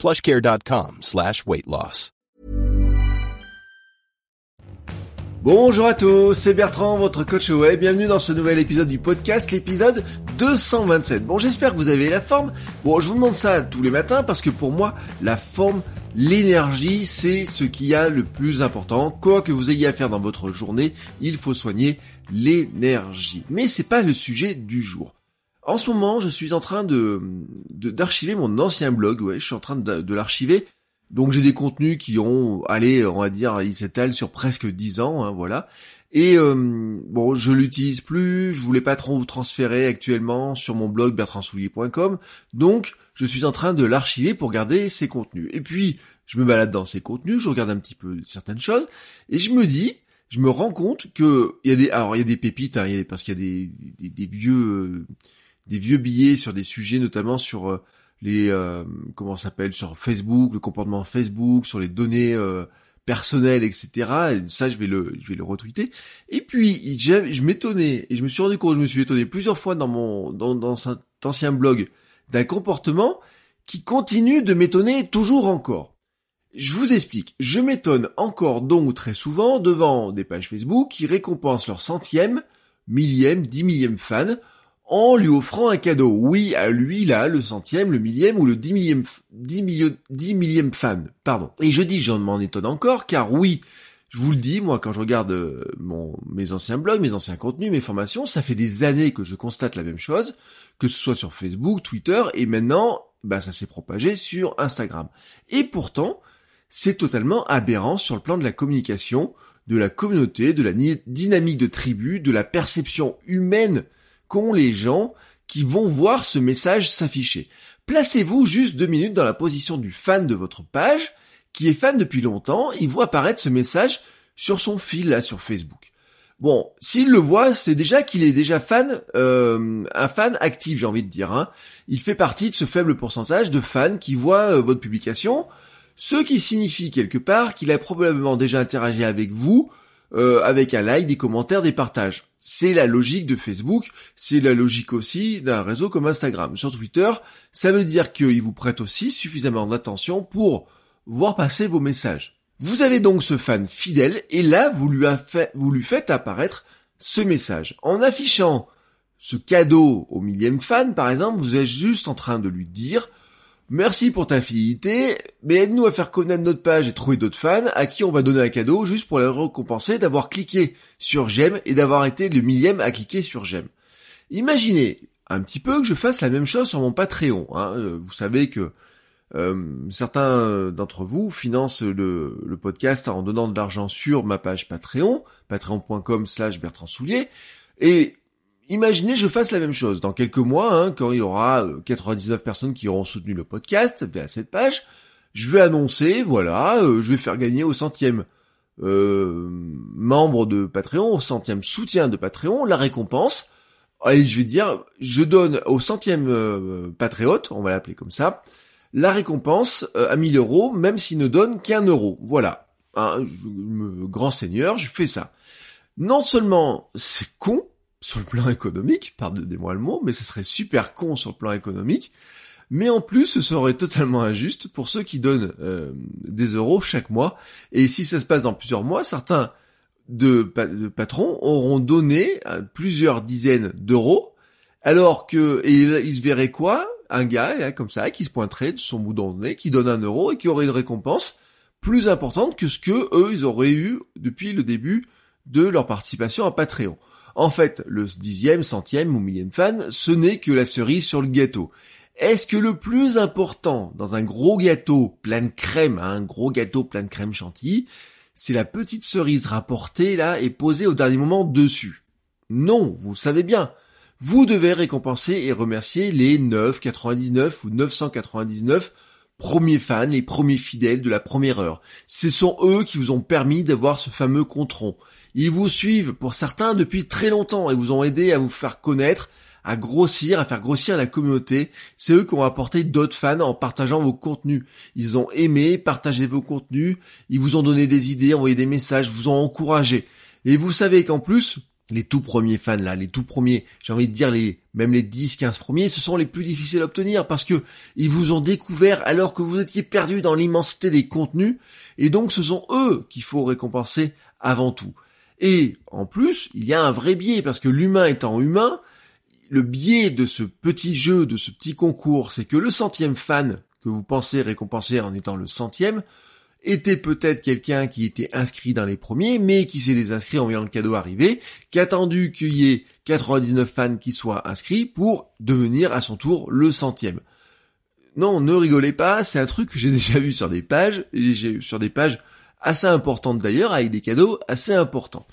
plushcare.com slash. Bonjour à tous, c'est Bertrand, votre coach web. Bienvenue dans ce nouvel épisode du podcast, l'épisode 227. Bon, j'espère que vous avez la forme. Bon, je vous demande ça tous les matins parce que pour moi, la forme, l'énergie, c'est ce qui y a le plus important. Quoi que vous ayez à faire dans votre journée, il faut soigner l'énergie. Mais c'est pas le sujet du jour. En ce moment, je suis en train de d'archiver mon ancien blog. Ouais, je suis en train de, de l'archiver donc j'ai des contenus qui ont, allez, on va dire, ils s'étalent sur presque 10 ans, hein, voilà. Et euh, bon, je l'utilise plus, je voulais pas trop vous transférer actuellement sur mon blog bertrandsoulier.com, donc je suis en train de l'archiver pour garder ces contenus. Et puis, je me balade dans ces contenus, je regarde un petit peu certaines choses, et je me dis, je me rends compte que il y a des, alors il y a des pépites, hein, parce qu'il y a des, des, vieux, euh, des vieux billets sur des sujets, notamment sur euh, les euh, comment s'appelle sur Facebook, le comportement Facebook, sur les données euh, personnelles, etc. Et ça, je vais le je vais le retweeter. Et puis je m'étonnais et je me suis rendu compte, je me suis étonné plusieurs fois dans mon dans, dans cet ancien blog d'un comportement qui continue de m'étonner toujours encore. Je vous explique. Je m'étonne encore donc très souvent devant des pages Facebook qui récompensent leur centième, millième, dix millième fan en lui offrant un cadeau. Oui, à lui, là, le centième, le millième ou le dix millième, dix dix millième fan, pardon. Et je dis, j'en m'en étonne encore, car oui, je vous le dis, moi, quand je regarde euh, mon, mes anciens blogs, mes anciens contenus, mes formations, ça fait des années que je constate la même chose, que ce soit sur Facebook, Twitter, et maintenant, bah, ça s'est propagé sur Instagram. Et pourtant, c'est totalement aberrant sur le plan de la communication, de la communauté, de la dynamique de tribu, de la perception humaine qu'ont les gens qui vont voir ce message s'afficher. Placez-vous juste deux minutes dans la position du fan de votre page, qui est fan depuis longtemps, il voit apparaître ce message sur son fil là sur Facebook. Bon, s'il le voit, c'est déjà qu'il est déjà fan, euh, un fan actif, j'ai envie de dire. Hein. Il fait partie de ce faible pourcentage de fans qui voient euh, votre publication, ce qui signifie quelque part qu'il a probablement déjà interagi avec vous, euh, avec un like, des commentaires, des partages. C'est la logique de Facebook, c'est la logique aussi d'un réseau comme Instagram. Sur Twitter, ça veut dire qu'il vous prête aussi suffisamment d'attention pour voir passer vos messages. Vous avez donc ce fan fidèle et là, vous lui, vous lui faites apparaître ce message. En affichant ce cadeau au millième fan, par exemple, vous êtes juste en train de lui dire Merci pour ta fidélité, mais aide-nous à faire connaître notre page et trouver d'autres fans à qui on va donner un cadeau juste pour les récompenser d'avoir cliqué sur j'aime et d'avoir été le millième à cliquer sur j'aime. Imaginez un petit peu que je fasse la même chose sur mon Patreon. Hein. Euh, vous savez que euh, certains d'entre vous financent le, le, podcast en donnant de l'argent sur ma page Patreon, patreon.com slash Bertrand Soulier, et Imaginez je fasse la même chose. Dans quelques mois, hein, quand il y aura 99 euh, personnes qui auront soutenu le podcast via cette page, je vais annoncer, voilà, euh, je vais faire gagner au centième euh, membre de Patreon, au centième soutien de Patreon, la récompense. Et je vais dire, je donne au centième euh, patriote, on va l'appeler comme ça, la récompense à 1000 euros, même s'il ne donne qu'un euro. Voilà. Hein, grand seigneur, je fais ça. Non seulement c'est con, sur le plan économique, pardonnez-moi le mot, mais ce serait super con sur le plan économique. Mais en plus, ce serait totalement injuste pour ceux qui donnent euh, des euros chaque mois. Et si ça se passe dans plusieurs mois, certains de, patrons auront donné euh, plusieurs dizaines d'euros, alors que verraient quoi? Un gars comme ça qui se pointerait de son bout nez, qui donne un euro et qui aurait une récompense plus importante que ce que eux ils auraient eu depuis le début de leur participation à Patreon. En fait, le dixième, centième ou millième fan, ce n'est que la cerise sur le gâteau. Est-ce que le plus important dans un gros gâteau plein de crème, hein, un gros gâteau plein de crème chantilly, c'est la petite cerise rapportée là et posée au dernier moment dessus? Non, vous savez bien. Vous devez récompenser et remercier les 9,99 ou 999 premiers fans, les premiers fidèles de la première heure. Ce sont eux qui vous ont permis d'avoir ce fameux contron. Ils vous suivent pour certains depuis très longtemps et vous ont aidé à vous faire connaître, à grossir, à faire grossir la communauté. C'est eux qui ont apporté d'autres fans en partageant vos contenus. Ils ont aimé, partagé vos contenus, ils vous ont donné des idées, envoyé des messages, vous ont encouragé. Et vous savez qu'en plus, les tout premiers fans là, les tout premiers, j'ai envie de dire les même les 10 15 premiers, ce sont les plus difficiles à obtenir parce que ils vous ont découvert alors que vous étiez perdu dans l'immensité des contenus et donc ce sont eux qu'il faut récompenser avant tout. Et en plus, il y a un vrai biais parce que l'humain étant humain, le biais de ce petit jeu, de ce petit concours, c'est que le centième fan que vous pensez récompenser en étant le centième, était peut-être quelqu'un qui était inscrit dans les premiers, mais qui s'est désinscrit en voyant le cadeau arriver, qui a attendu qu'il y ait 99 fans qui soient inscrits pour devenir à son tour le centième. Non, ne rigolez pas, c'est un truc que j'ai déjà vu sur des pages, et j'ai sur des pages assez importantes d'ailleurs, avec des cadeaux assez importants.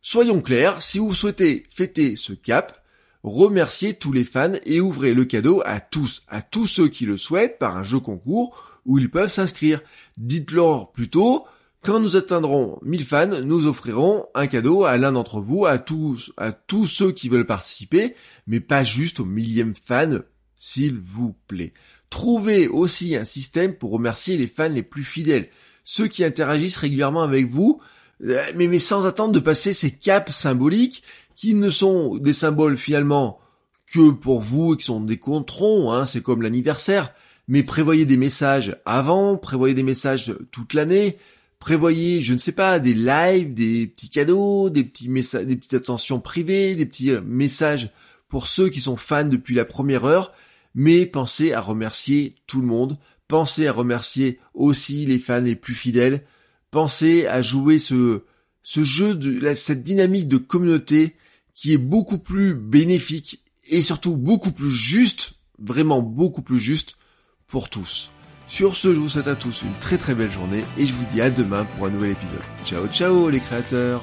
Soyons clairs, si vous souhaitez fêter ce cap, remerciez tous les fans et ouvrez le cadeau à tous, à tous ceux qui le souhaitent par un jeu concours où ils peuvent s'inscrire. Dites-leur plutôt, quand nous atteindrons 1000 fans, nous offrirons un cadeau à l'un d'entre vous, à tous, à tous ceux qui veulent participer, mais pas juste au millième fan, s'il vous plaît. Trouvez aussi un système pour remercier les fans les plus fidèles, ceux qui interagissent régulièrement avec vous, euh, mais, sans attendre de passer ces caps symboliques qui ne sont des symboles finalement que pour vous et qui sont des controns, hein, c'est comme l'anniversaire mais prévoyez des messages avant, prévoyez des messages toute l'année, prévoyez, je ne sais pas, des lives, des petits cadeaux, des petits messages, des petites attentions privées, des petits euh, messages pour ceux qui sont fans depuis la première heure, mais pensez à remercier tout le monde, pensez à remercier aussi les fans les plus fidèles, pensez à jouer ce, jeu cette dynamique de communauté qui est beaucoup plus bénéfique et surtout beaucoup plus juste, vraiment beaucoup plus juste pour tous. Sur ce, je vous souhaite à tous une très très belle journée et je vous dis à demain pour un nouvel épisode. Ciao ciao les créateurs